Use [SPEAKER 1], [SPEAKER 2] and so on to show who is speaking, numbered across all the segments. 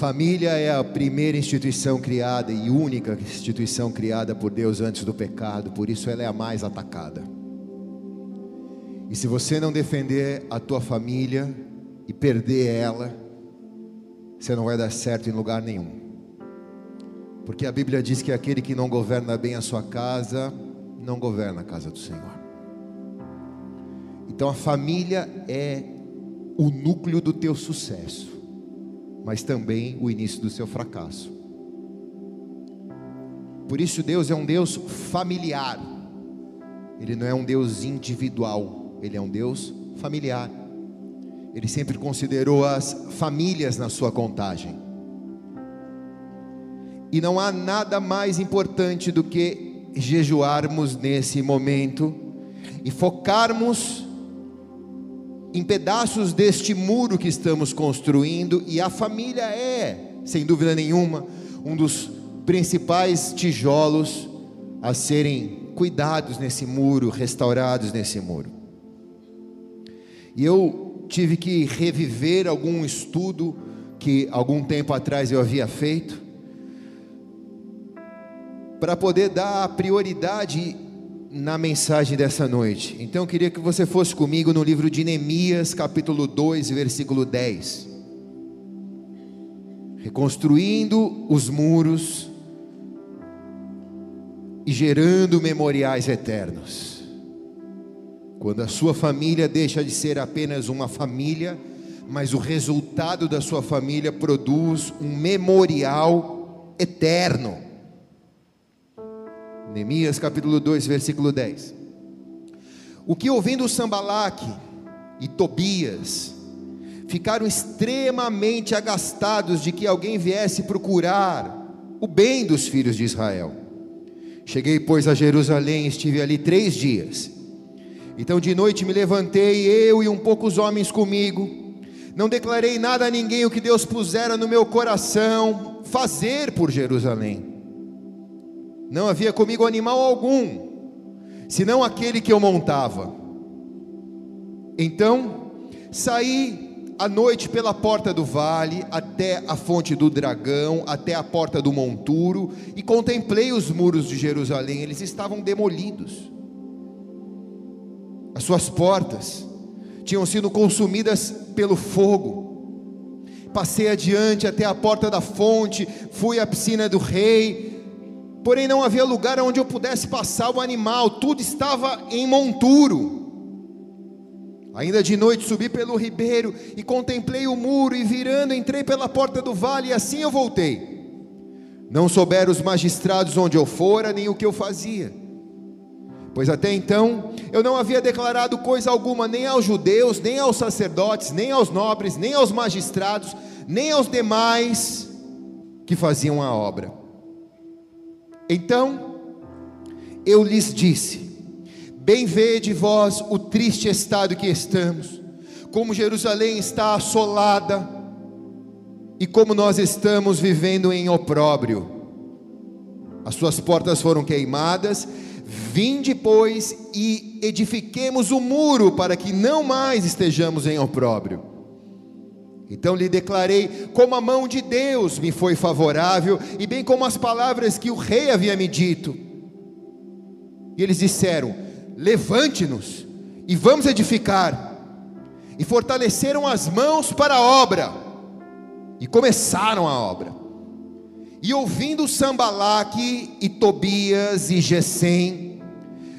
[SPEAKER 1] família é a primeira instituição criada e única instituição criada por Deus antes do pecado, por isso ela é a mais atacada. E se você não defender a tua família e perder ela, você não vai dar certo em lugar nenhum. Porque a Bíblia diz que aquele que não governa bem a sua casa, não governa a casa do Senhor. Então a família é o núcleo do teu sucesso, mas também o início do seu fracasso. Por isso Deus é um Deus familiar. Ele não é um Deus individual, ele é um Deus familiar. Ele sempre considerou as famílias na sua contagem. E não há nada mais importante do que jejuarmos nesse momento e focarmos em pedaços deste muro que estamos construindo, e a família é, sem dúvida nenhuma, um dos principais tijolos a serem cuidados nesse muro, restaurados nesse muro. E eu tive que reviver algum estudo que algum tempo atrás eu havia feito, para poder dar prioridade na mensagem dessa noite. Então eu queria que você fosse comigo no livro de Neemias, capítulo 2, versículo 10. Reconstruindo os muros e gerando memoriais eternos. Quando a sua família deixa de ser apenas uma família, mas o resultado da sua família produz um memorial eterno. Neemias capítulo 2, versículo 10. O que ouvindo Sambalaque e Tobias ficaram extremamente agastados de que alguém viesse procurar o bem dos filhos de Israel. Cheguei, pois, a Jerusalém, estive ali três dias. Então de noite me levantei, eu e um poucos homens comigo. Não declarei nada a ninguém o que Deus pusera no meu coração fazer por Jerusalém. Não havia comigo animal algum, senão aquele que eu montava. Então, saí à noite pela porta do vale, até a fonte do dragão, até a porta do monturo, e contemplei os muros de Jerusalém, eles estavam demolidos. As suas portas tinham sido consumidas pelo fogo. Passei adiante até a porta da fonte, fui à piscina do rei, porém não havia lugar onde eu pudesse passar o animal, tudo estava em monturo. Ainda de noite subi pelo ribeiro e contemplei o muro, e virando entrei pela porta do vale, e assim eu voltei. Não souberam os magistrados onde eu fora, nem o que eu fazia. Pois até então eu não havia declarado coisa alguma, nem aos judeus, nem aos sacerdotes, nem aos nobres, nem aos magistrados, nem aos demais que faziam a obra. Então eu lhes disse: Bem vede vós o triste estado que estamos, como Jerusalém está assolada e como nós estamos vivendo em opróbrio. As suas portas foram queimadas, vinde, pois, e edifiquemos o muro para que não mais estejamos em opróbrio. Então lhe declarei como a mão de Deus me foi favorável, e bem como as palavras que o rei havia me dito. E eles disseram: Levante-nos e vamos edificar. E fortaleceram as mãos para a obra, e começaram a obra. E ouvindo Sambalaque e Tobias e Gesem,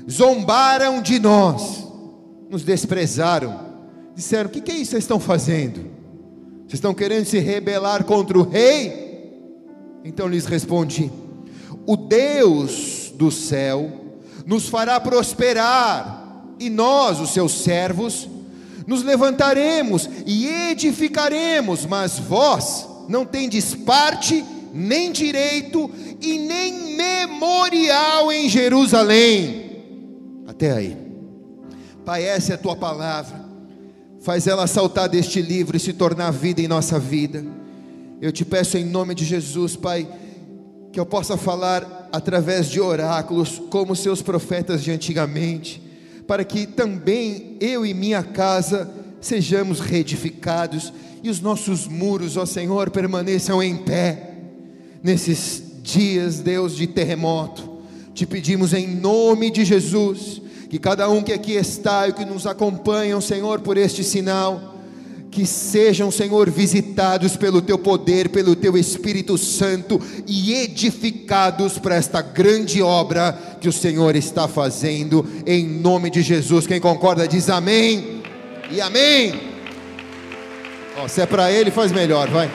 [SPEAKER 1] zombaram de nós, nos desprezaram, disseram: O que, que é isso que vocês estão fazendo? Vocês estão querendo se rebelar contra o rei? Então lhes respondi: O Deus do céu nos fará prosperar, e nós, os seus servos, nos levantaremos e edificaremos, mas vós não tendes parte, nem direito e nem memorial em Jerusalém. Até aí. Pai, essa é a tua palavra faz ela saltar deste livro e se tornar vida em nossa vida. Eu te peço em nome de Jesus, Pai, que eu possa falar através de oráculos, como seus profetas de antigamente, para que também eu e minha casa sejamos reedificados e os nossos muros, ó Senhor, permaneçam em pé nesses dias, Deus, de terremoto. Te pedimos em nome de Jesus, que cada um que aqui está e que nos acompanham, Senhor, por este sinal, que sejam, Senhor, visitados pelo teu poder, pelo teu Espírito Santo e edificados para esta grande obra que o Senhor está fazendo, em nome de Jesus. Quem concorda diz amém e amém. Se é para ele, faz melhor, vai.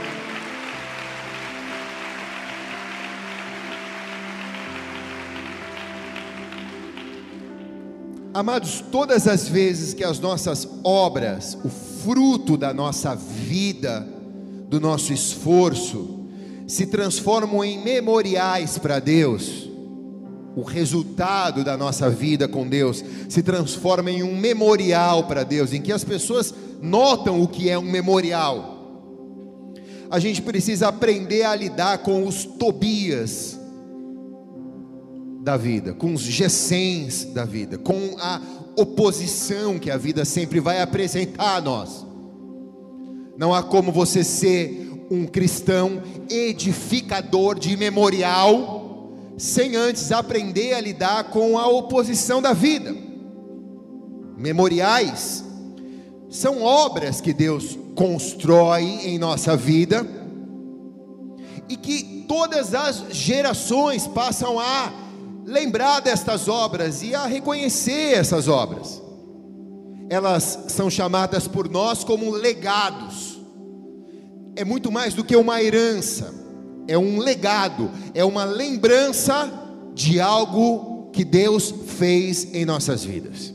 [SPEAKER 1] Amados, todas as vezes que as nossas obras, o fruto da nossa vida, do nosso esforço, se transformam em memoriais para Deus, o resultado da nossa vida com Deus se transforma em um memorial para Deus, em que as pessoas notam o que é um memorial. A gente precisa aprender a lidar com os Tobias, da vida, com os gessens da vida, com a oposição que a vida sempre vai apresentar a nós. Não há como você ser um cristão edificador de memorial sem antes aprender a lidar com a oposição da vida. Memoriais são obras que Deus constrói em nossa vida e que todas as gerações passam a lembrar destas obras e a reconhecer essas obras. Elas são chamadas por nós como legados. É muito mais do que uma herança, é um legado, é uma lembrança de algo que Deus fez em nossas vidas.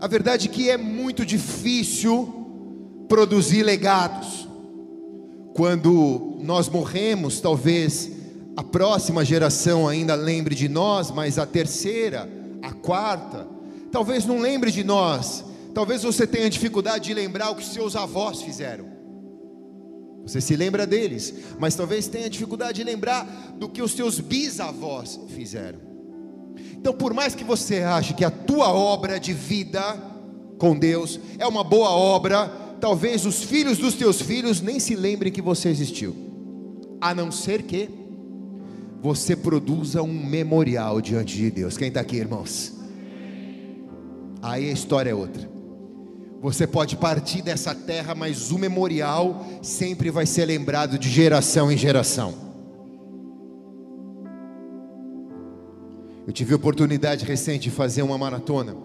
[SPEAKER 1] A verdade é que é muito difícil produzir legados. Quando nós morremos, talvez a próxima geração ainda lembre de nós, mas a terceira, a quarta, talvez não lembre de nós. Talvez você tenha dificuldade de lembrar o que seus avós fizeram. Você se lembra deles, mas talvez tenha dificuldade de lembrar do que os seus bisavós fizeram. Então, por mais que você ache que a tua obra de vida com Deus é uma boa obra, talvez os filhos dos teus filhos nem se lembrem que você existiu, a não ser que você produza um memorial diante de Deus. Quem está aqui, irmãos? Aí a história é outra. Você pode partir dessa terra, mas o memorial sempre vai ser lembrado de geração em geração. Eu tive a oportunidade recente de fazer uma maratona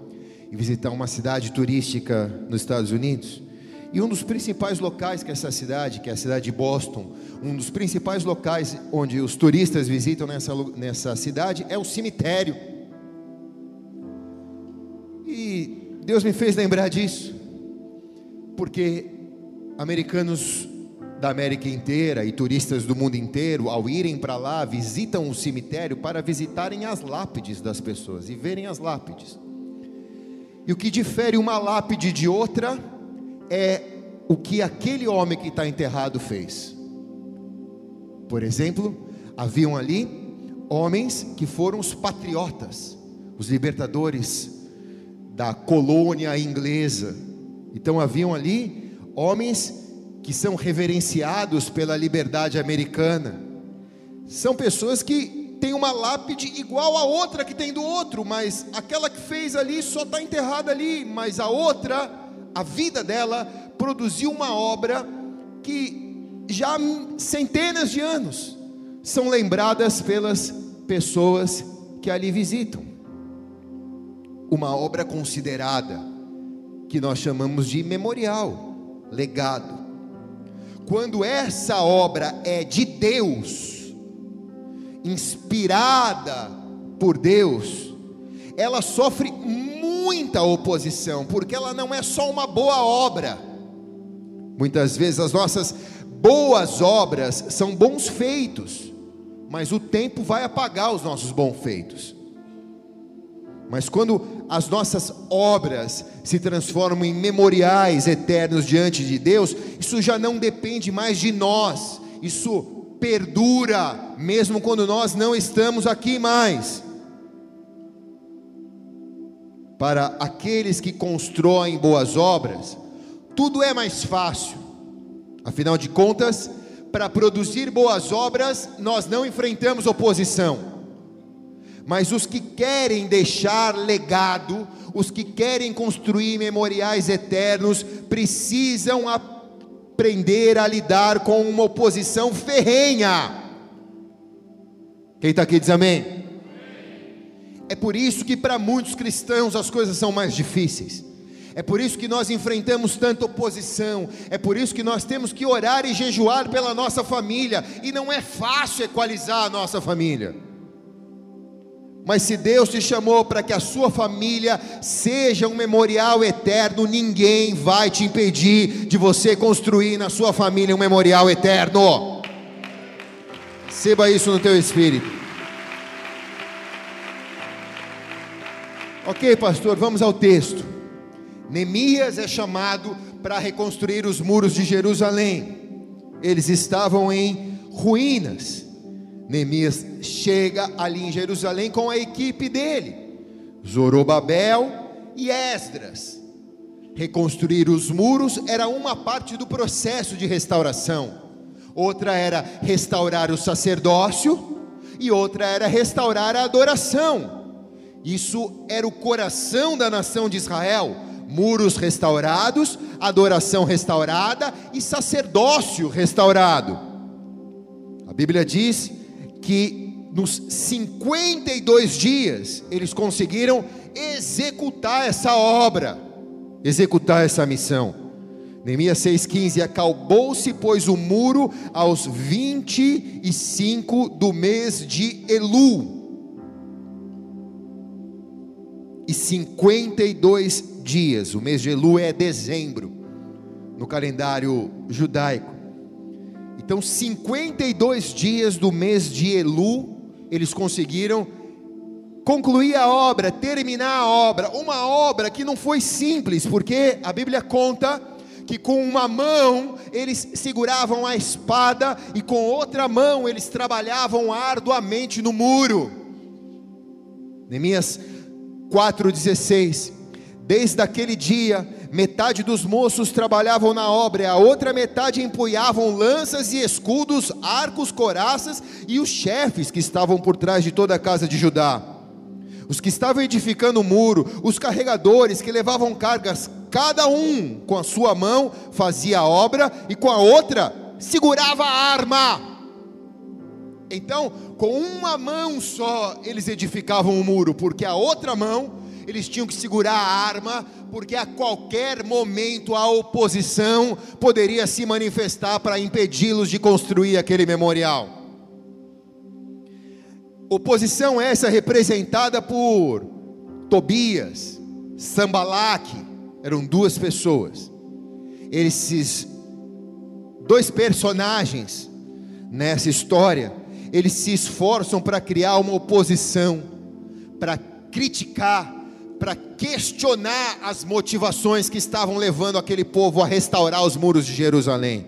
[SPEAKER 1] e visitar uma cidade turística nos Estados Unidos. E um dos principais locais que essa cidade, que é a cidade de Boston, um dos principais locais onde os turistas visitam nessa, nessa cidade é o cemitério. E Deus me fez lembrar disso, porque americanos da América inteira e turistas do mundo inteiro, ao irem para lá, visitam o cemitério para visitarem as lápides das pessoas e verem as lápides. E o que difere uma lápide de outra é o que aquele homem que está enterrado fez. Por exemplo, haviam ali homens que foram os patriotas, os libertadores da colônia inglesa. Então haviam ali homens que são reverenciados pela liberdade americana. São pessoas que têm uma lápide igual a outra que tem do outro, mas aquela que fez ali só está enterrada ali, mas a outra, a vida dela produziu uma obra que já centenas de anos são lembradas pelas pessoas que ali visitam. Uma obra considerada que nós chamamos de memorial, legado. Quando essa obra é de Deus, inspirada por Deus, ela sofre muita oposição, porque ela não é só uma boa obra. Muitas vezes as nossas boas obras são bons feitos, mas o tempo vai apagar os nossos bons feitos. Mas quando as nossas obras se transformam em memoriais eternos diante de Deus, isso já não depende mais de nós, isso perdura, mesmo quando nós não estamos aqui mais. Para aqueles que constroem boas obras, tudo é mais fácil Afinal de contas, para produzir boas obras, nós não enfrentamos oposição. Mas os que querem deixar legado, os que querem construir memoriais eternos, precisam aprender a lidar com uma oposição ferrenha. Quem está aqui diz amém. É por isso que para muitos cristãos as coisas são mais difíceis. É por isso que nós enfrentamos tanta oposição. É por isso que nós temos que orar e jejuar pela nossa família. E não é fácil equalizar a nossa família. Mas se Deus te chamou para que a sua família seja um memorial eterno, ninguém vai te impedir de você construir na sua família um memorial eterno. Receba isso no teu espírito. Ok, pastor, vamos ao texto. Neemias é chamado para reconstruir os muros de Jerusalém. Eles estavam em ruínas. Neemias chega ali em Jerusalém com a equipe dele, Zorobabel e Esdras. Reconstruir os muros era uma parte do processo de restauração, outra era restaurar o sacerdócio, e outra era restaurar a adoração. Isso era o coração da nação de Israel: muros restaurados, adoração restaurada e sacerdócio restaurado. A Bíblia diz que nos 52 dias eles conseguiram executar essa obra, executar essa missão. Neemias 6,15: Acalbou-se, pois, o muro aos 25 do mês de Elu, e 52 dias, o mês de Elu é dezembro, no calendário judaico. Então, 52 dias do mês de Elu, eles conseguiram concluir a obra, terminar a obra. Uma obra que não foi simples, porque a Bíblia conta que com uma mão eles seguravam a espada e com outra mão eles trabalhavam arduamente no muro. Neemias 4,16 Desde aquele dia, metade dos moços trabalhavam na obra, e a outra metade empunhavam lanças e escudos, arcos, coraças e os chefes que estavam por trás de toda a casa de Judá. Os que estavam edificando o muro, os carregadores que levavam cargas, cada um com a sua mão fazia a obra e com a outra segurava a arma. Então, com uma mão só eles edificavam o muro, porque a outra mão eles tinham que segurar a arma, porque a qualquer momento a oposição poderia se manifestar para impedi-los de construir aquele memorial. Oposição essa representada por Tobias, Sambalaque, eram duas pessoas. Esses dois personagens nessa história, eles se esforçam para criar uma oposição, para criticar para questionar as motivações que estavam levando aquele povo a restaurar os muros de Jerusalém.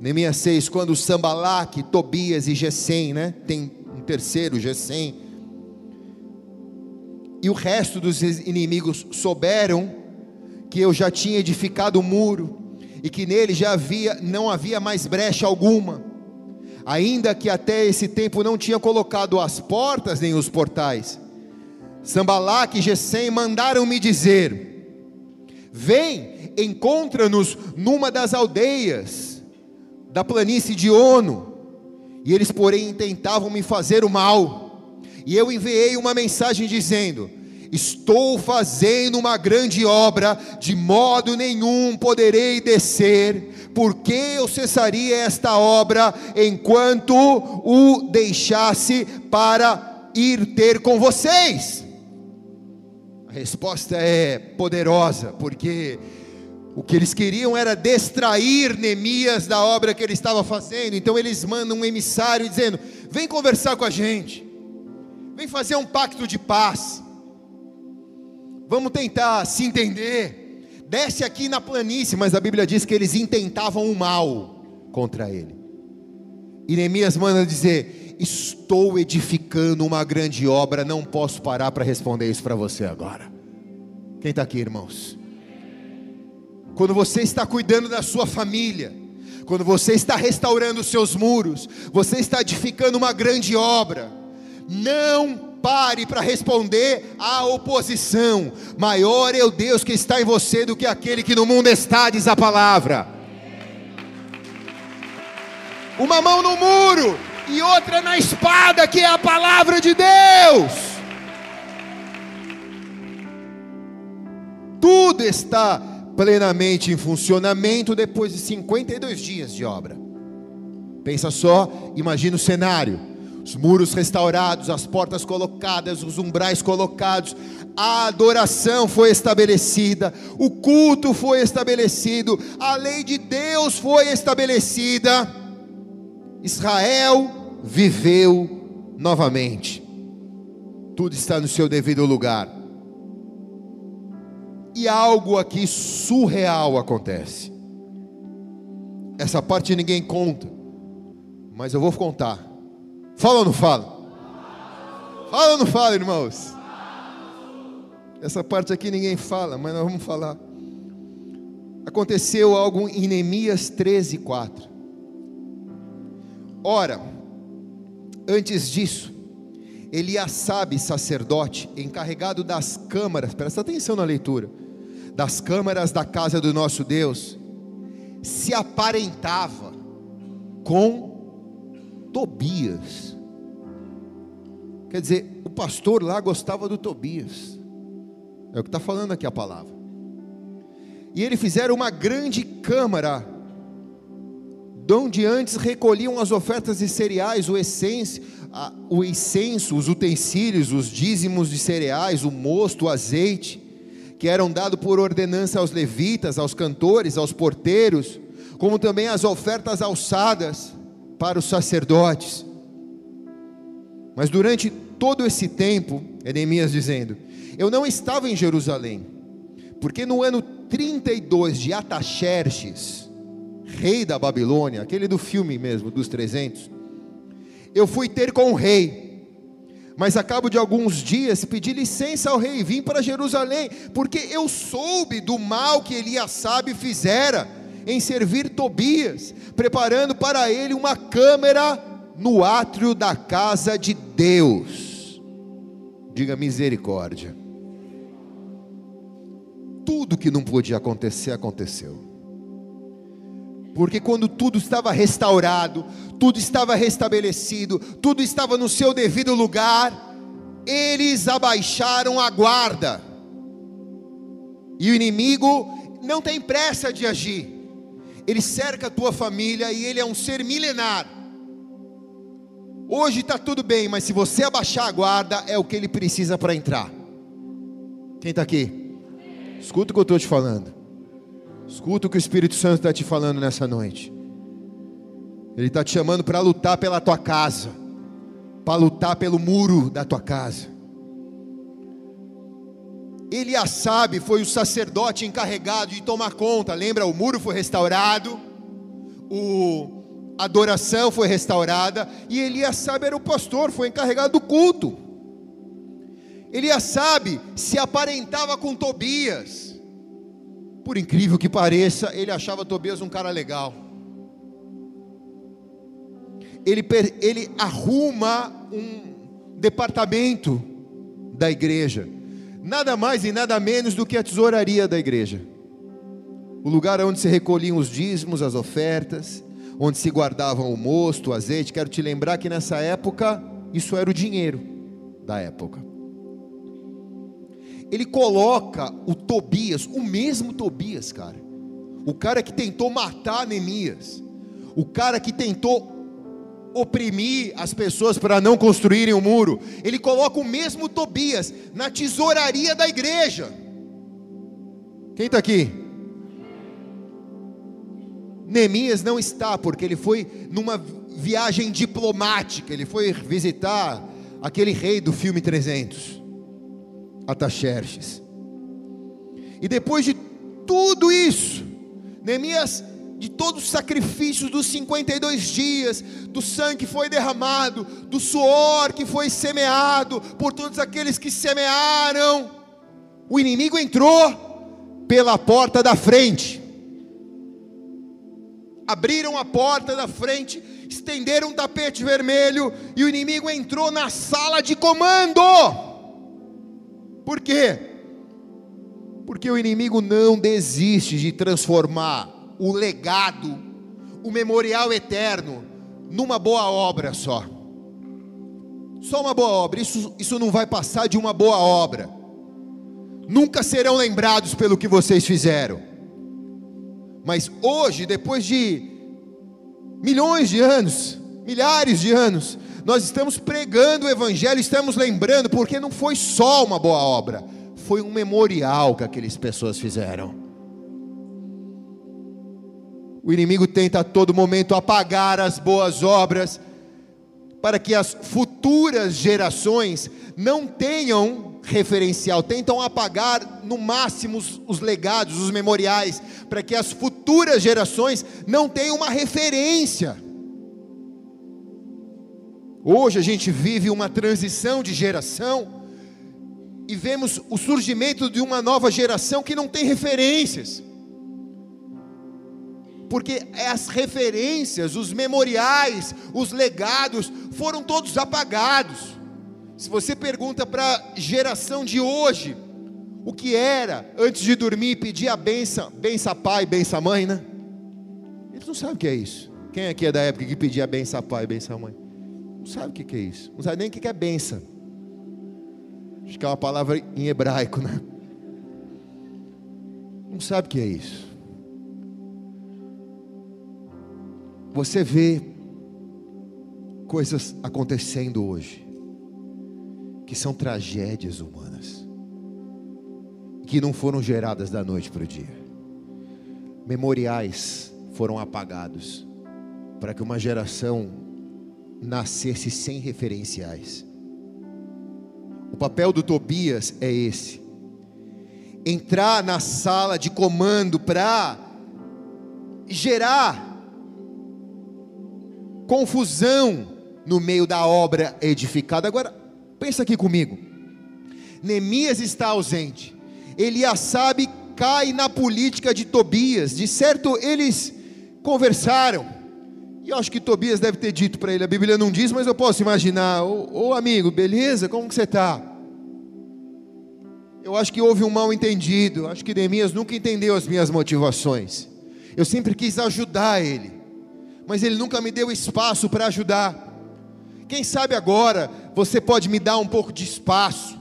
[SPEAKER 1] Neemias 6, quando Sambalaque, Tobias e Gesem, né? Tem um terceiro, Gesem. E o resto dos inimigos souberam que eu já tinha edificado o muro e que nele já havia não havia mais brecha alguma. Ainda que até esse tempo não tinha colocado as portas nem os portais Sambalaque e Gesem mandaram me dizer: Vem, encontra-nos numa das aldeias da planície de Ono. E eles, porém, tentavam me fazer o mal. E eu enviei uma mensagem dizendo: Estou fazendo uma grande obra, de modo nenhum poderei descer, porque eu cessaria esta obra enquanto o deixasse para ir ter com vocês. A resposta é poderosa, porque o que eles queriam era distrair Neemias da obra que ele estava fazendo. Então eles mandam um emissário dizendo: Vem conversar com a gente, vem fazer um pacto de paz, vamos tentar se entender. Desce aqui na planície, mas a Bíblia diz que eles intentavam o mal contra ele. E Neemias manda dizer: estou edificando uma grande obra, não posso parar para responder isso para você agora. Quem está aqui, irmãos? Quando você está cuidando da sua família, quando você está restaurando os seus muros, você está edificando uma grande obra. Não pare para responder à oposição. Maior é o Deus que está em você do que aquele que no mundo está, diz a palavra. Uma mão no muro e outra na espada, que é a palavra de Deus. Tudo está plenamente em funcionamento depois de 52 dias de obra. Pensa só, imagina o cenário os muros restaurados, as portas colocadas, os umbrais colocados, a adoração foi estabelecida, o culto foi estabelecido, a lei de Deus foi estabelecida. Israel viveu novamente. Tudo está no seu devido lugar. E algo aqui surreal acontece. Essa parte ninguém conta, mas eu vou contar. Fala ou não fala? Fala ou não fala, irmãos? Essa parte aqui ninguém fala, mas nós vamos falar. Aconteceu algo em Neemias 13, 4. Ora, antes disso, Eliasabe, sacerdote, encarregado das câmaras, presta atenção na leitura, das câmaras da casa do nosso Deus, se aparentava com Tobias. Quer dizer, o pastor lá gostava do Tobias. É o que está falando aqui a palavra. E eles fizeram uma grande câmara, de onde antes recolhiam as ofertas de cereais, o essêncio, o incenso, os utensílios, os dízimos de cereais, o mosto, o azeite, que eram dados por ordenança aos levitas, aos cantores, aos porteiros, como também as ofertas alçadas para os sacerdotes. Mas durante todo esse tempo, Neemias dizendo: Eu não estava em Jerusalém, porque no ano 32 de Ataxerxes, rei da Babilônia, aquele do filme mesmo, dos 300, eu fui ter com o rei, mas a cabo de alguns dias pedi licença ao rei e vim para Jerusalém, porque eu soube do mal que Eliasabe fizera em servir Tobias, preparando para ele uma câmara no átrio da casa de Deus. Diga misericórdia. Tudo que não podia acontecer, aconteceu. Porque quando tudo estava restaurado, tudo estava restabelecido, tudo estava no seu devido lugar, eles abaixaram a guarda. E o inimigo não tem pressa de agir ele cerca a tua família e ele é um ser milenar. Hoje está tudo bem, mas se você abaixar a guarda, é o que ele precisa para entrar. Quem está aqui? Escuta o que eu estou te falando. Escuta o que o Espírito Santo está te falando nessa noite. Ele está te chamando para lutar pela tua casa, para lutar pelo muro da tua casa. Eliasabe foi o sacerdote encarregado de tomar conta. Lembra, o muro foi restaurado, o a adoração foi restaurada e Eliasabe era o pastor, foi encarregado do culto. Eliasabe se aparentava com Tobias. Por incrível que pareça, ele achava Tobias um cara legal. Ele, ele arruma um departamento da igreja nada mais e nada menos do que a tesouraria da igreja. O lugar onde se recolhiam os dízimos, as ofertas, onde se guardavam o mosto, o azeite. Quero te lembrar que nessa época, isso era o dinheiro da época. Ele coloca o Tobias, o mesmo Tobias, cara. O cara que tentou matar Neemias. O cara que tentou oprimir as pessoas para não construírem o um muro. Ele coloca o mesmo Tobias na tesouraria da igreja. Quem está aqui? Neemias não está, porque ele foi numa viagem diplomática, ele foi visitar aquele rei do filme 300, Ataxerxes. E depois de tudo isso, Neemias de todos os sacrifícios dos 52 dias, do sangue que foi derramado, do suor que foi semeado, por todos aqueles que semearam, o inimigo entrou pela porta da frente, abriram a porta da frente, estenderam um tapete vermelho e o inimigo entrou na sala de comando. Por quê? Porque o inimigo não desiste de transformar o legado, o memorial eterno, numa boa obra só. Só uma boa obra, isso, isso não vai passar de uma boa obra. Nunca serão lembrados pelo que vocês fizeram. Mas hoje, depois de milhões de anos, milhares de anos, nós estamos pregando o Evangelho, estamos lembrando, porque não foi só uma boa obra, foi um memorial que aquelas pessoas fizeram. O inimigo tenta a todo momento apagar as boas obras, para que as futuras gerações não tenham referencial, tentam apagar no máximo os, os, legados, os memoriais, para que as futuras gerações não tenham uma referência. Hoje a gente vive uma transição de geração e vemos o surgimento de uma nova geração que não tem referências. Porque as referências, os memoriais, os legados foram todos apagados. Se você pergunta para a geração de hoje, o que era antes de dormir pedir a benção, benção pai, benção mãe, né? Eles não sabem o que é isso. Quem aqui é da época que pedia benção pai, benção mãe? Não sabe o que é isso. Não sabe nem o que é benção. Acho que é uma palavra em hebraico, né? Não sabe o que é isso. Você vê coisas acontecendo hoje que são tragédias humanas, que não foram geradas da noite para o dia. Memoriais foram apagados para que uma geração nascesse sem referenciais. O papel do Tobias é esse: entrar na sala de comando para gerar confusão no meio da obra edificada. Agora, pensa aqui comigo. Neemias está ausente. Eliasabe cai na política de Tobias. De certo, eles conversaram. E eu acho que Tobias deve ter dito para ele, a Bíblia não diz, mas eu posso imaginar, ô, amigo, beleza? Como que você está? Eu acho que houve um mal entendido, acho que Neemias nunca entendeu as minhas motivações. Eu sempre quis ajudar ele, mas ele nunca me deu espaço para ajudar. Quem sabe agora você pode me dar um pouco de espaço,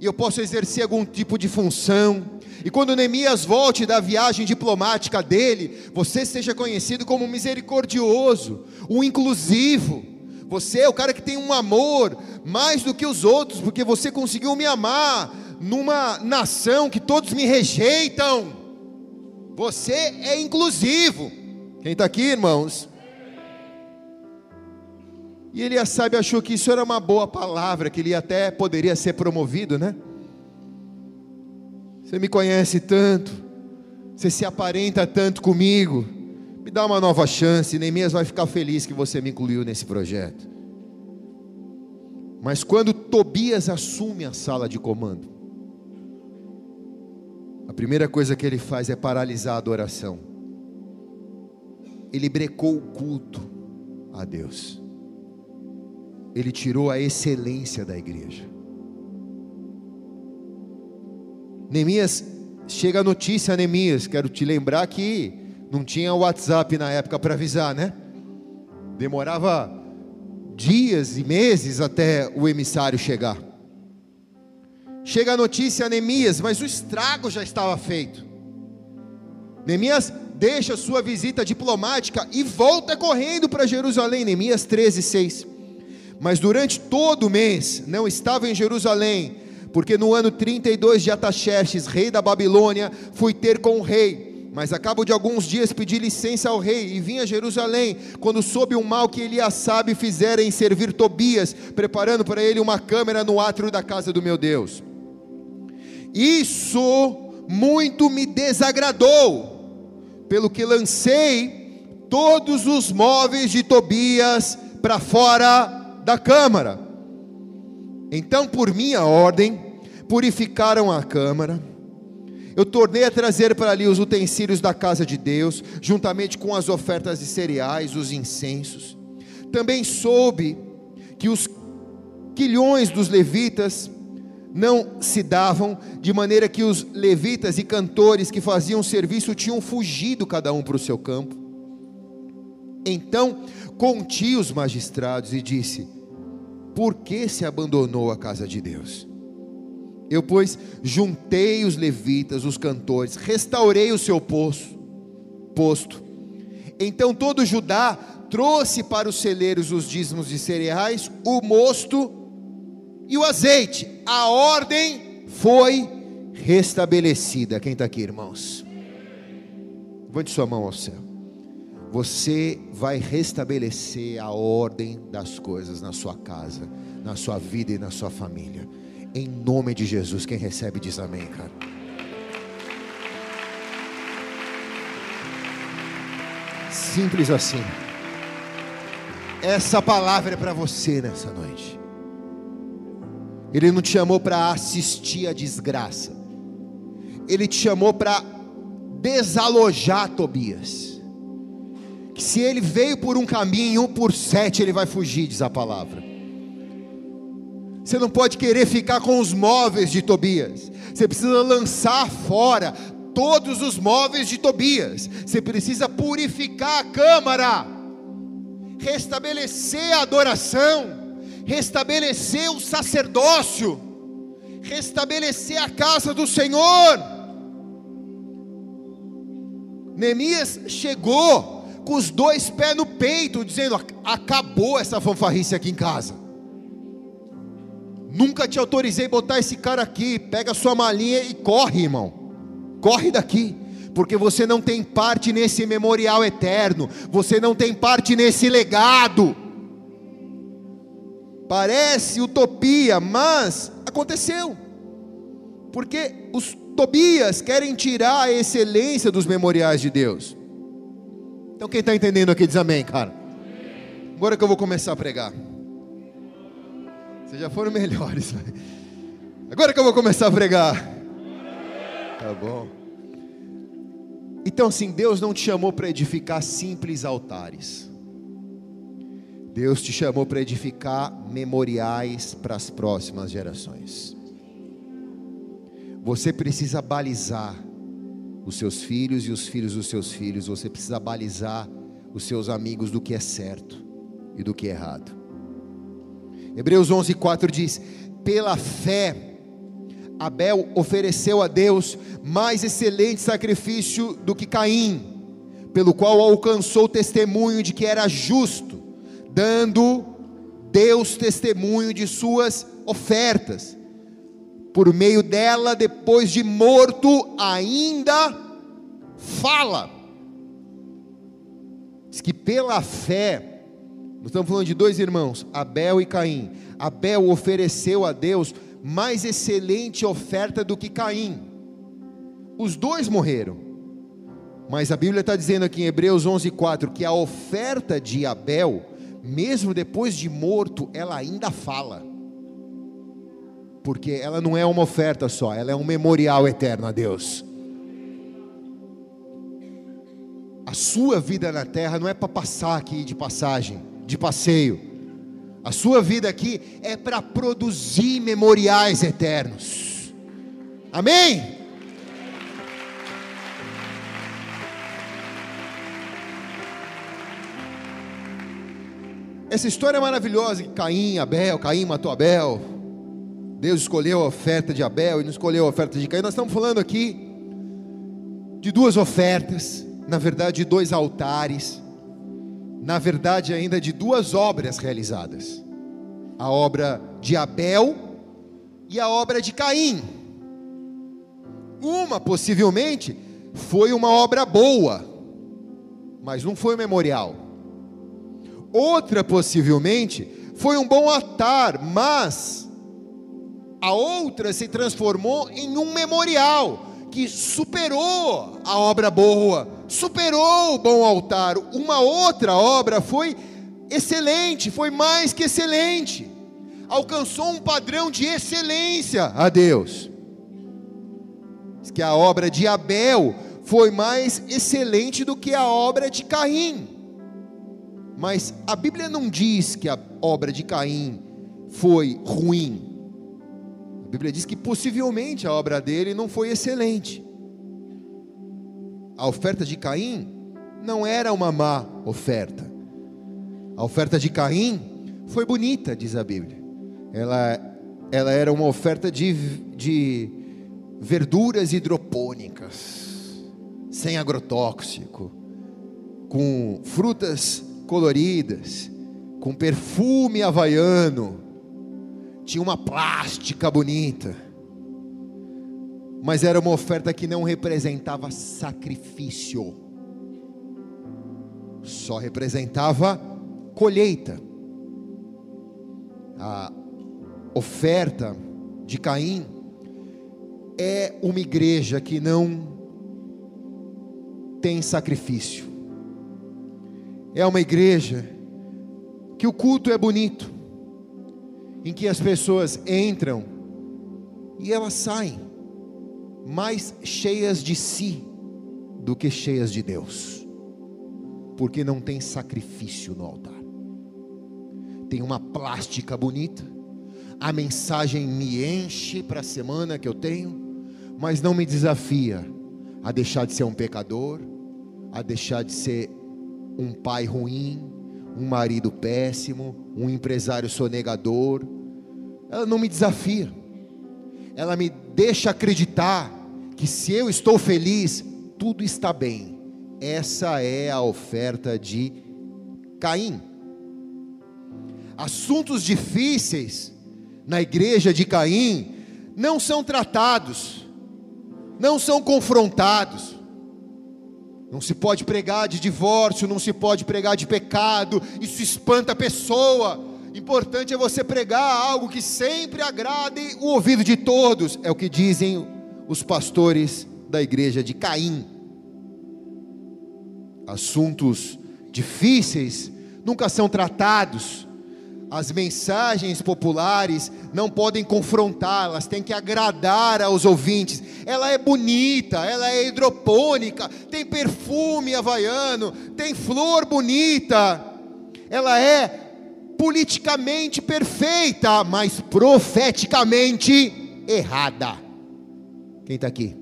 [SPEAKER 1] e eu posso exercer algum tipo de função, e quando Neemias volte da viagem diplomática dele, você seja conhecido como misericordioso, o inclusivo. Você é o cara que tem um amor mais do que os outros, porque você conseguiu me amar numa nação que todos me rejeitam. Você é inclusivo. Quem está aqui, irmãos? E ele sabe achou que isso era uma boa palavra, que ele até poderia ser promovido, né? Você me conhece tanto, você se aparenta tanto comigo. Me dá uma nova chance, Neemias vai ficar feliz que você me incluiu nesse projeto. Mas quando Tobias assume a sala de comando, a primeira coisa que ele faz é paralisar a adoração. Ele brecou o culto a Deus. Ele tirou a excelência da igreja. Neemias, chega a notícia, Neemias, quero te lembrar que não tinha WhatsApp na época para avisar, né? Demorava dias e meses até o emissário chegar. Chega a notícia a Neemias, mas o estrago já estava feito. Neemias deixa sua visita diplomática e volta correndo para Jerusalém. Neemias 13, 6. Mas durante todo o mês não estava em Jerusalém, porque no ano 32 de Ataxerxes, rei da Babilônia, fui ter com o rei. Mas a cabo de alguns dias pedi licença ao rei e vim a Jerusalém, quando soube o mal que Eliasabe fizera em servir Tobias, preparando para ele uma câmara no átrio da casa do meu Deus. Isso muito me desagradou, pelo que lancei todos os móveis de Tobias para fora da câmara. Então, por minha ordem, purificaram a câmara Eu tornei a trazer para ali os utensílios da casa de Deus, juntamente com as ofertas de cereais, os incensos. Também soube que os quilhões dos levitas não se davam, de maneira que os levitas e cantores que faziam serviço tinham fugido cada um para o seu campo. Então conti os magistrados e disse: Por que se abandonou a casa de Deus? Eu, pois, juntei os levitas, os cantores, restaurei o seu poço, posto. Então todo Judá trouxe para os celeiros os dízimos de cereais, o mosto e o azeite. A ordem foi restabelecida. Quem está aqui, irmãos? Levante sua mão ao céu. Você vai restabelecer a ordem das coisas na sua casa, na sua vida e na sua família. Em nome de Jesus. Quem recebe diz amém, cara. Simples assim. Essa palavra é para você nessa noite. Ele não te chamou para assistir a desgraça. Ele te chamou para desalojar Tobias. Que se ele veio por um caminho, por sete ele vai fugir, diz a palavra. Você não pode querer ficar com os móveis de Tobias. Você precisa lançar fora todos os móveis de Tobias. Você precisa purificar a câmara, restabelecer a adoração restabelecer o sacerdócio, restabelecer a casa do Senhor. Neemias chegou com os dois pés no peito, dizendo: Acabou essa fanfarrice aqui em casa. Nunca te autorizei botar esse cara aqui. Pega sua malinha e corre, irmão. Corre daqui porque você não tem parte nesse memorial eterno, você não tem parte nesse legado. Parece utopia, mas aconteceu. Porque os Tobias querem tirar a excelência dos memoriais de Deus. Então quem está entendendo aqui diz amém, cara. Agora que eu vou começar a pregar. Vocês já foram melhores. Agora que eu vou começar a pregar. Tá bom. Então, assim, Deus não te chamou para edificar simples altares. Deus te chamou para edificar memoriais para as próximas gerações. Você precisa balizar os seus filhos e os filhos dos seus filhos, você precisa balizar os seus amigos do que é certo e do que é errado. Hebreus 11:4 diz: "Pela fé Abel ofereceu a Deus mais excelente sacrifício do que Caim, pelo qual alcançou o testemunho de que era justo dando Deus testemunho de suas ofertas. Por meio dela, depois de morto, ainda fala. Diz que pela fé, nós estamos falando de dois irmãos, Abel e Caim. Abel ofereceu a Deus mais excelente oferta do que Caim. Os dois morreram. Mas a Bíblia está dizendo aqui em Hebreus 11,4 que a oferta de Abel mesmo depois de morto, ela ainda fala. Porque ela não é uma oferta só, ela é um memorial eterno a Deus. A sua vida na terra não é para passar aqui de passagem, de passeio. A sua vida aqui é para produzir memoriais eternos. Amém? Essa história é maravilhosa, Caim, Abel, Caim matou Abel. Deus escolheu a oferta de Abel e não escolheu a oferta de Caim. Nós estamos falando aqui de duas ofertas, na verdade de dois altares, na verdade ainda de duas obras realizadas. A obra de Abel e a obra de Caim. Uma possivelmente foi uma obra boa, mas não foi um memorial. Outra, possivelmente, foi um bom altar, mas a outra se transformou em um memorial que superou a obra boa, superou o bom altar. Uma outra obra foi excelente, foi mais que excelente, alcançou um padrão de excelência a Deus. Diz que a obra de Abel foi mais excelente do que a obra de Caim. Mas a Bíblia não diz que a obra de Caim foi ruim. A Bíblia diz que possivelmente a obra dele não foi excelente. A oferta de Caim não era uma má oferta. A oferta de Caim foi bonita, diz a Bíblia. Ela, ela era uma oferta de, de verduras hidropônicas, sem agrotóxico, com frutas coloridas, com perfume havaiano, tinha uma plástica bonita, mas era uma oferta que não representava sacrifício, só representava colheita. A oferta de Caim é uma igreja que não tem sacrifício. É uma igreja que o culto é bonito, em que as pessoas entram e elas saem mais cheias de si do que cheias de Deus, porque não tem sacrifício no altar. Tem uma plástica bonita, a mensagem me enche para a semana que eu tenho, mas não me desafia a deixar de ser um pecador, a deixar de ser um pai ruim, um marido péssimo, um empresário sonegador. Ela não me desafia. Ela me deixa acreditar que se eu estou feliz, tudo está bem. Essa é a oferta de Caim. Assuntos difíceis na igreja de Caim não são tratados, não são confrontados. Não se pode pregar de divórcio, não se pode pregar de pecado, isso espanta a pessoa. Importante é você pregar algo que sempre agrade o ouvido de todos, é o que dizem os pastores da igreja de Caim. Assuntos difíceis nunca são tratados, as mensagens populares não podem confrontar, elas têm que agradar aos ouvintes. Ela é bonita, ela é hidropônica, tem perfume havaiano, tem flor bonita. Ela é politicamente perfeita, mas profeticamente errada. Quem está aqui?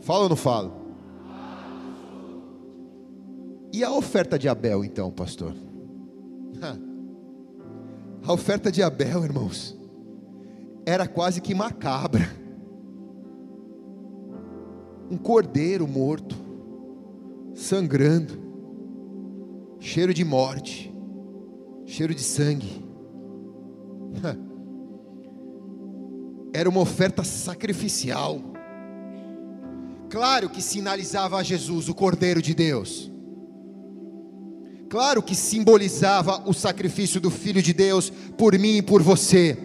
[SPEAKER 1] Fala ou não fala? E a oferta de Abel, então, pastor? A oferta de Abel, irmãos, era quase que macabra. Um cordeiro morto, sangrando, cheiro de morte, cheiro de sangue. Era uma oferta sacrificial. Claro que sinalizava a Jesus, o Cordeiro de Deus. Claro que simbolizava o sacrifício do Filho de Deus por mim e por você.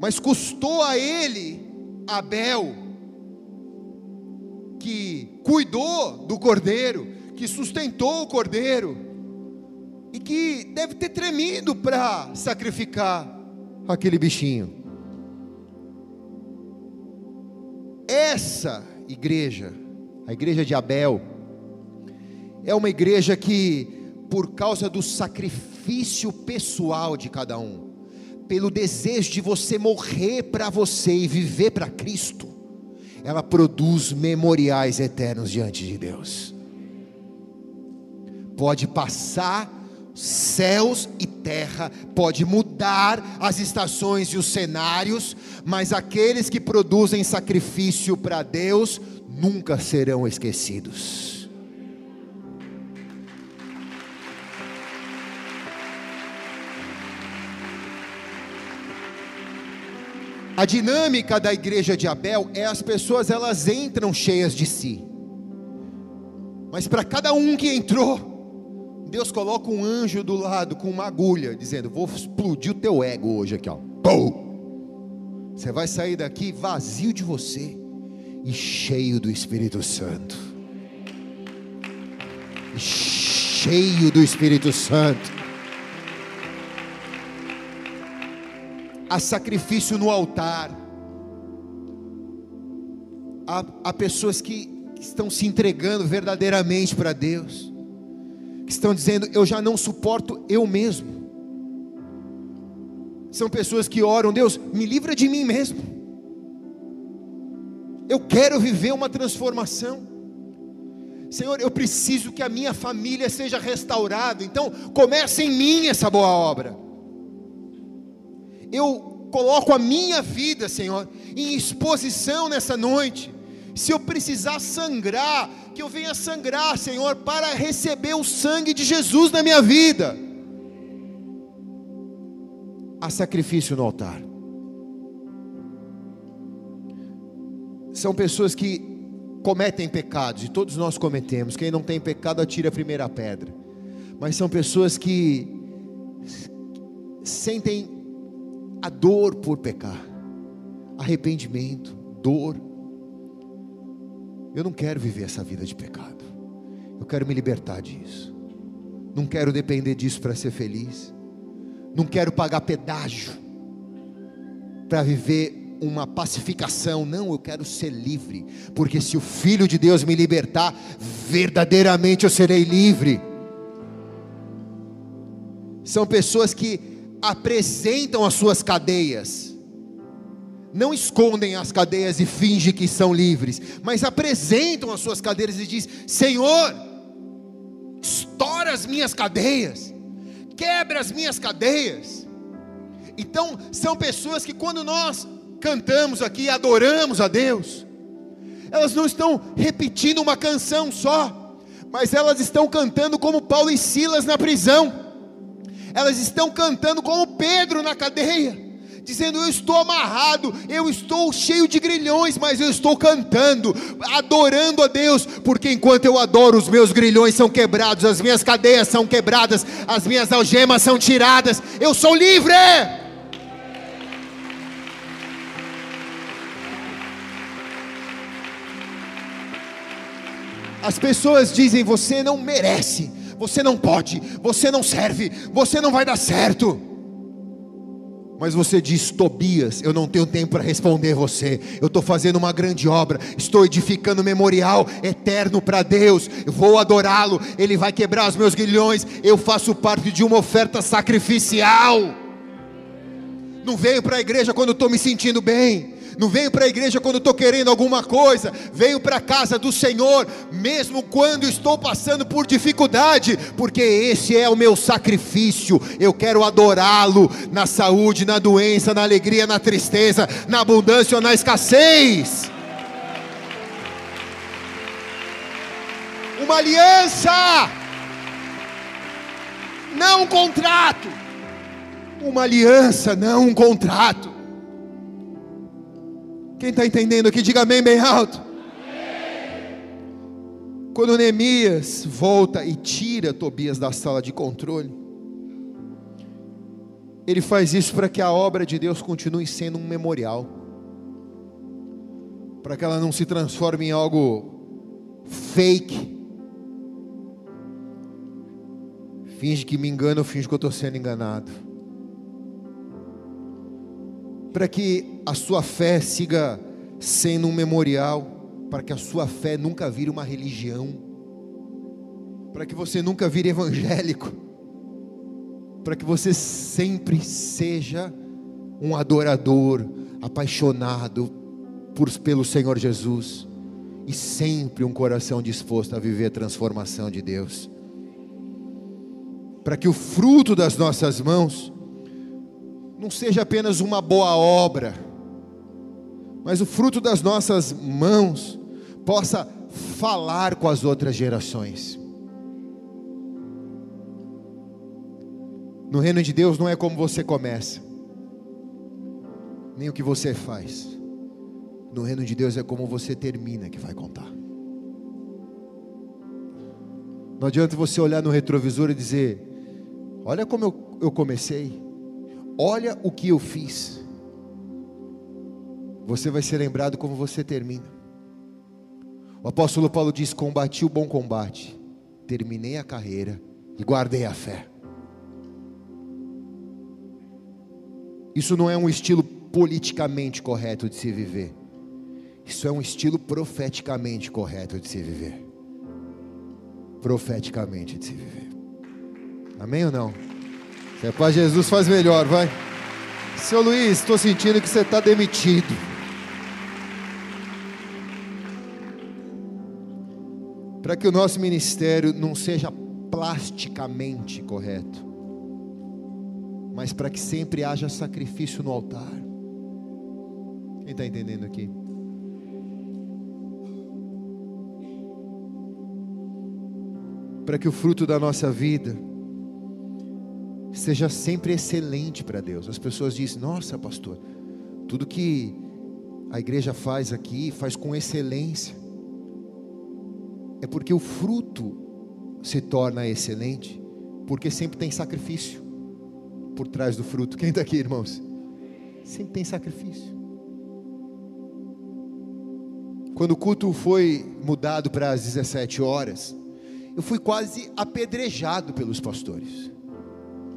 [SPEAKER 1] Mas custou a ele, Abel, que cuidou do cordeiro, que sustentou o cordeiro, e que deve ter tremido para sacrificar aquele bichinho. Essa igreja, a igreja de Abel, é uma igreja que, por causa do sacrifício pessoal de cada um, pelo desejo de você morrer para você e viver para Cristo, ela produz memoriais eternos diante de Deus. Pode passar céus e terra, pode mudar as estações e os cenários, mas aqueles que produzem sacrifício para Deus nunca serão esquecidos. A dinâmica da igreja de Abel é as pessoas elas entram cheias de si. Mas para cada um que entrou, Deus coloca um anjo do lado com uma agulha, dizendo: Vou explodir o teu ego hoje aqui, ó. Pum! Você vai sair daqui vazio de você e cheio do Espírito Santo. cheio do Espírito Santo. há sacrifício no altar, há, há pessoas que, que estão se entregando verdadeiramente para Deus, que estão dizendo: Eu já não suporto eu mesmo. São pessoas que oram, Deus, me livra de mim mesmo. Eu quero viver uma transformação. Senhor, eu preciso que a minha família seja restaurada. Então, comece em mim essa boa obra. Eu coloco a minha vida, Senhor, em exposição nessa noite. Se eu precisar sangrar, que eu venha sangrar, Senhor, para receber o sangue de Jesus na minha vida. Há sacrifício no altar. São pessoas que cometem pecados, e todos nós cometemos. Quem não tem pecado, atira a primeira pedra. Mas são pessoas que sentem a dor por pecar, arrependimento, dor. Eu não quero viver essa vida de pecado. Eu quero me libertar disso. Não quero depender disso para ser feliz. Não quero pagar pedágio para viver uma pacificação, não, eu quero ser livre, porque se o Filho de Deus me libertar, verdadeiramente eu serei livre. São pessoas que apresentam as suas cadeias, não escondem as cadeias e fingem que são livres, mas apresentam as suas cadeias e diz: Senhor, estoura as minhas cadeias, quebra as minhas cadeias. Então, são pessoas que quando nós cantamos aqui, adoramos a Deus, elas não estão repetindo uma canção só, mas elas estão cantando como Paulo e Silas na prisão, elas estão cantando como Pedro na cadeia, dizendo: Eu estou amarrado, eu estou cheio de grilhões, mas eu estou cantando, adorando a Deus, porque enquanto eu adoro, os meus grilhões são quebrados, as minhas cadeias são quebradas, as minhas algemas são tiradas, eu sou livre. As pessoas dizem: você não merece, você não pode, você não serve, você não vai dar certo. Mas você diz, Tobias, eu não tenho tempo para responder você. Eu estou fazendo uma grande obra, estou edificando um memorial eterno para Deus. Eu vou adorá-lo, Ele vai quebrar os meus guilhões. Eu faço parte de uma oferta sacrificial. Não venho para a igreja quando estou me sentindo bem não venho para a igreja quando estou querendo alguma coisa, venho para a casa do Senhor, mesmo quando estou passando por dificuldade, porque esse é o meu sacrifício. Eu quero adorá-lo na saúde, na doença, na alegria, na tristeza, na abundância ou na escassez. Uma aliança, não um contrato. Uma aliança, não um contrato. Quem está entendendo aqui, diga amém bem alto. Quando Neemias volta e tira Tobias da sala de controle, ele faz isso para que a obra de Deus continue sendo um memorial, para que ela não se transforme em algo fake. Finge que me engana, eu finge que eu estou sendo enganado para que a sua fé siga sendo um memorial, para que a sua fé nunca vire uma religião, para que você nunca vire evangélico, para que você sempre seja um adorador, apaixonado por, pelo Senhor Jesus e sempre um coração disposto a viver a transformação de Deus. Para que o fruto das nossas mãos não seja apenas uma boa obra, mas o fruto das nossas mãos possa falar com as outras gerações. No reino de Deus não é como você começa, nem o que você faz. No reino de Deus é como você termina que vai contar. Não adianta você olhar no retrovisor e dizer: Olha como eu, eu comecei. Olha o que eu fiz. Você vai ser lembrado como você termina. O apóstolo Paulo diz: Combati o bom combate, terminei a carreira e guardei a fé. Isso não é um estilo politicamente correto de se viver. Isso é um estilo profeticamente correto de se viver. Profeticamente de se viver. Amém ou não? Se é para Jesus, faz melhor, vai. Seu Luiz, estou sentindo que você está demitido. Para que o nosso ministério não seja plasticamente correto, mas para que sempre haja sacrifício no altar. Quem está entendendo aqui? Para que o fruto da nossa vida seja sempre excelente para Deus. As pessoas dizem: Nossa, pastor, tudo que a igreja faz aqui faz com excelência. É porque o fruto se torna excelente, porque sempre tem sacrifício por trás do fruto. Quem está aqui, irmãos? Sempre tem sacrifício. Quando o culto foi mudado para as 17 horas, eu fui quase apedrejado pelos pastores.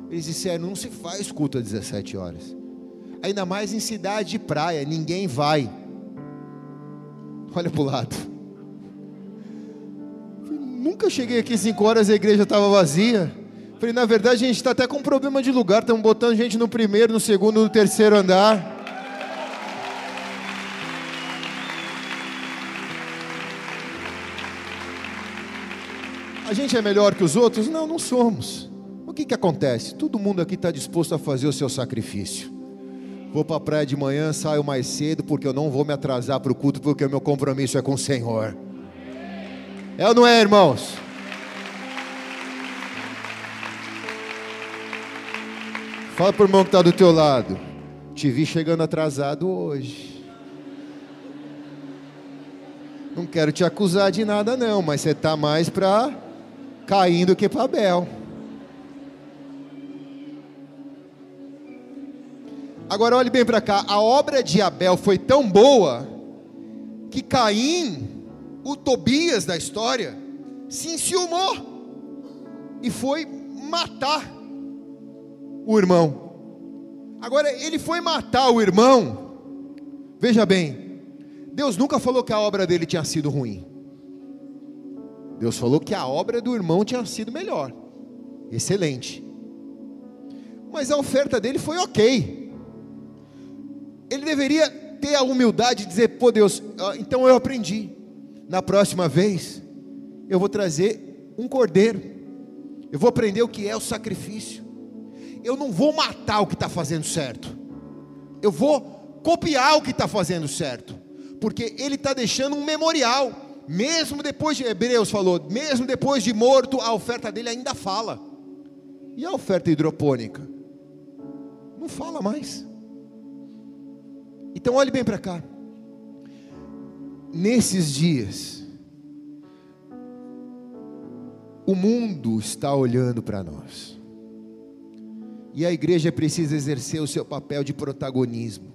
[SPEAKER 1] Eles disseram: não se faz culto às 17 horas. Ainda mais em cidade de praia, ninguém vai. Olha para o lado. Nunca cheguei aqui 5 horas e a igreja estava vazia. Falei, na verdade a gente está até com problema de lugar, estamos botando gente no primeiro, no segundo, no terceiro andar. A gente é melhor que os outros? Não, não somos que, que acontece? Todo mundo aqui está disposto a fazer o seu sacrifício. Vou para a praia de manhã, saio mais cedo, porque eu não vou me atrasar para o culto, porque o meu compromisso é com o Senhor. É ou não é, irmãos? Fala para o irmão que está do teu lado. Te vi chegando atrasado hoje. Não quero te acusar de nada, não, mas você está mais para caindo que para Abel. Agora olhe bem para cá, a obra de Abel foi tão boa que Caim, o Tobias da história, se enciumou e foi matar o irmão. Agora ele foi matar o irmão. Veja bem, Deus nunca falou que a obra dele tinha sido ruim. Deus falou que a obra do irmão tinha sido melhor, excelente. Mas a oferta dele foi ok ele deveria ter a humildade de dizer: pô, Deus, então eu aprendi. Na próxima vez, eu vou trazer um cordeiro. Eu vou aprender o que é o sacrifício. Eu não vou matar o que está fazendo certo. Eu vou copiar o que está fazendo certo. Porque ele está deixando um memorial. Mesmo depois de Hebreus falou, mesmo depois de morto, a oferta dele ainda fala. E a oferta hidropônica? Não fala mais. Então olhe bem para cá. Nesses dias, o mundo está olhando para nós. E a igreja precisa exercer o seu papel de protagonismo.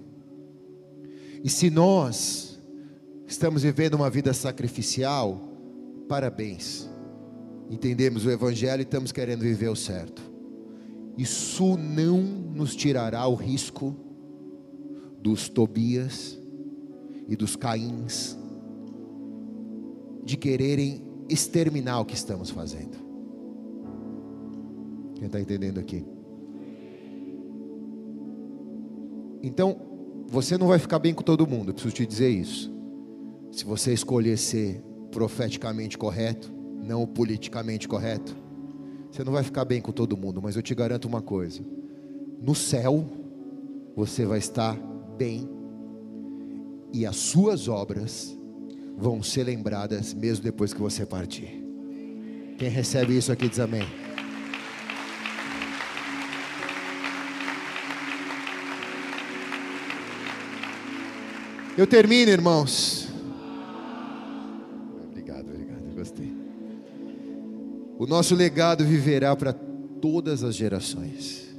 [SPEAKER 1] E se nós estamos vivendo uma vida sacrificial, parabéns. Entendemos o evangelho e estamos querendo viver o certo. Isso não nos tirará o risco dos Tobias e dos Caíns, de quererem exterminar o que estamos fazendo. Quem está entendendo aqui? Então, você não vai ficar bem com todo mundo, eu preciso te dizer isso. Se você escolher ser profeticamente correto, não politicamente correto, você não vai ficar bem com todo mundo, mas eu te garanto uma coisa: no céu, você vai estar bem, e as suas obras vão ser lembradas mesmo depois que você partir. Quem recebe isso aqui diz amém. Eu termino, irmãos. Obrigado, obrigado, gostei. O nosso legado viverá para todas as gerações.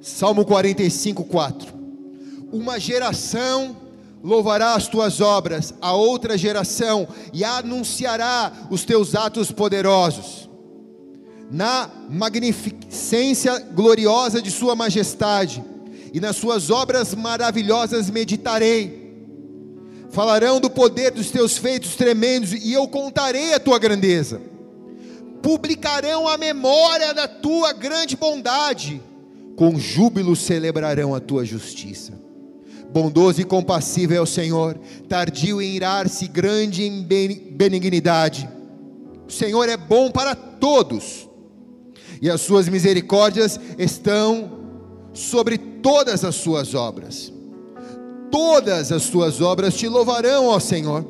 [SPEAKER 1] Salmo 45, 4. Uma geração louvará as tuas obras, a outra geração e anunciará os teus atos poderosos. na magnificência gloriosa de Sua majestade, e nas Suas obras maravilhosas meditarei. Falarão do poder dos teus feitos tremendos, e eu contarei a tua grandeza. Publicarão a memória da tua grande bondade, com júbilo celebrarão a tua justiça. Bondoso e compassivo é o Senhor, tardio em irar-se, grande em benignidade. O Senhor é bom para todos, e as suas misericórdias estão sobre todas as suas obras. Todas as suas obras te louvarão, ó Senhor.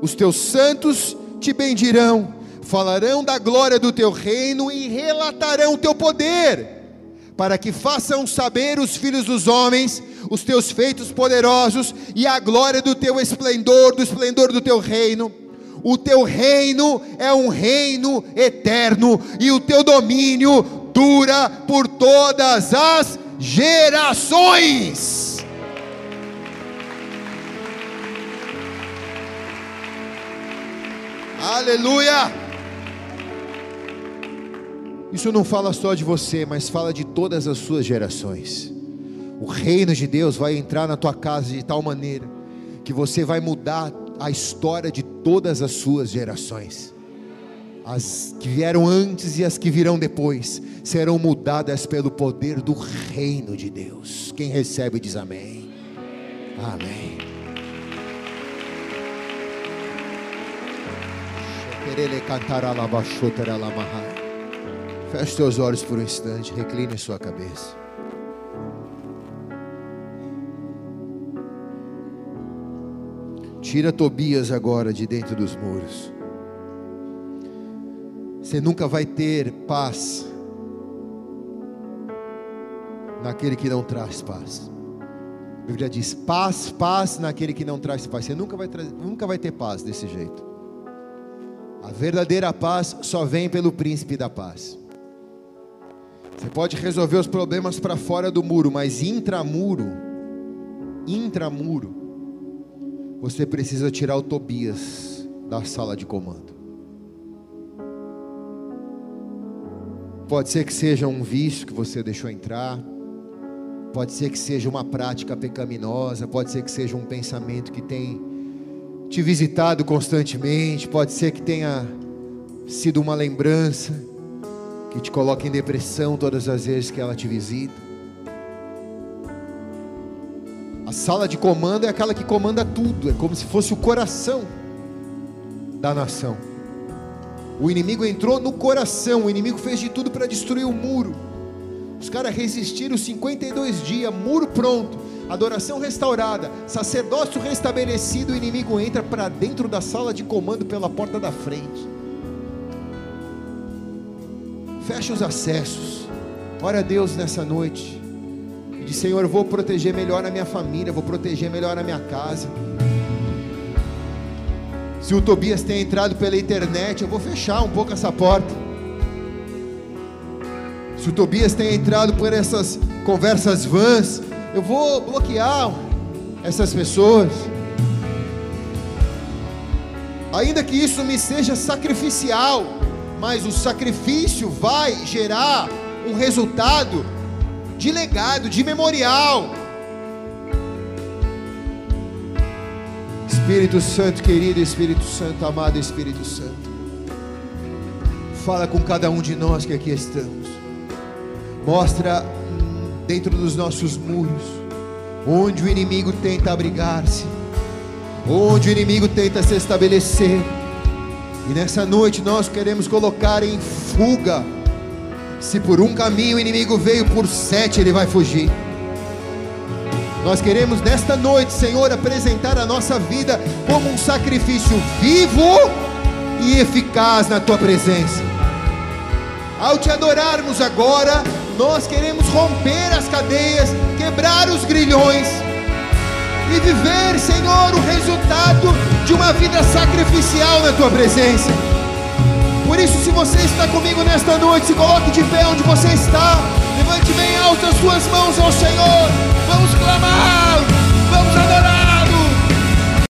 [SPEAKER 1] Os teus santos te bendirão, falarão da glória do teu reino e relatarão o teu poder, para que façam saber os filhos dos homens os teus feitos poderosos e a glória do teu esplendor, do esplendor do teu reino. O teu reino é um reino eterno e o teu domínio dura por todas as gerações. Aleluia! Isso não fala só de você, mas fala de todas as suas gerações. O reino de Deus vai entrar na tua casa de tal maneira que você vai mudar a história de todas as suas gerações. As que vieram antes e as que virão depois serão mudadas pelo poder do reino de Deus. Quem recebe diz amém. Amém. Feche seus olhos por um instante, recline sua cabeça. Tira Tobias agora de dentro dos muros. Você nunca vai ter paz naquele que não traz paz. A Bíblia diz: paz, paz naquele que não traz paz. Você nunca vai, nunca vai ter paz desse jeito. A verdadeira paz só vem pelo príncipe da paz. Você pode resolver os problemas para fora do muro, mas intramuro, intramuro, você precisa tirar o Tobias da sala de comando. Pode ser que seja um vício que você deixou entrar, pode ser que seja uma prática pecaminosa, pode ser que seja um pensamento que tem te visitado constantemente, pode ser que tenha sido uma lembrança que te coloca em depressão todas as vezes que ela te visita. A sala de comando é aquela que comanda tudo, é como se fosse o coração da nação. O inimigo entrou no coração, o inimigo fez de tudo para destruir o muro. Os caras resistiram 52 dias, muro pronto, adoração restaurada, sacerdócio restabelecido, o inimigo entra para dentro da sala de comando pela porta da frente. Fecha os acessos. Ora a Deus nessa noite. De Senhor, eu vou proteger melhor a minha família, vou proteger melhor a minha casa. Se o Tobias tem entrado pela internet, eu vou fechar um pouco essa porta. Se o Tobias tem entrado por essas conversas vãs, eu vou bloquear essas pessoas. Ainda que isso me seja sacrificial, mas o sacrifício vai gerar um resultado de legado, de memorial. Espírito Santo querido, Espírito Santo amado, Espírito Santo, fala com cada um de nós que aqui estamos, mostra dentro dos nossos muros, onde o inimigo tenta abrigar-se, onde o inimigo tenta se estabelecer, e nessa noite nós queremos colocar em fuga se por um caminho o inimigo veio, por sete ele vai fugir. Nós queremos nesta noite, Senhor, apresentar a nossa vida como um sacrifício vivo e eficaz na tua presença. Ao te adorarmos agora, nós queremos romper as cadeias, quebrar os grilhões e viver, Senhor, o resultado de uma vida sacrificial na tua presença. Por isso, se você está comigo nesta noite, se coloque de pé onde você está. Levante bem alto as suas mãos ao Senhor. Vamos clamar.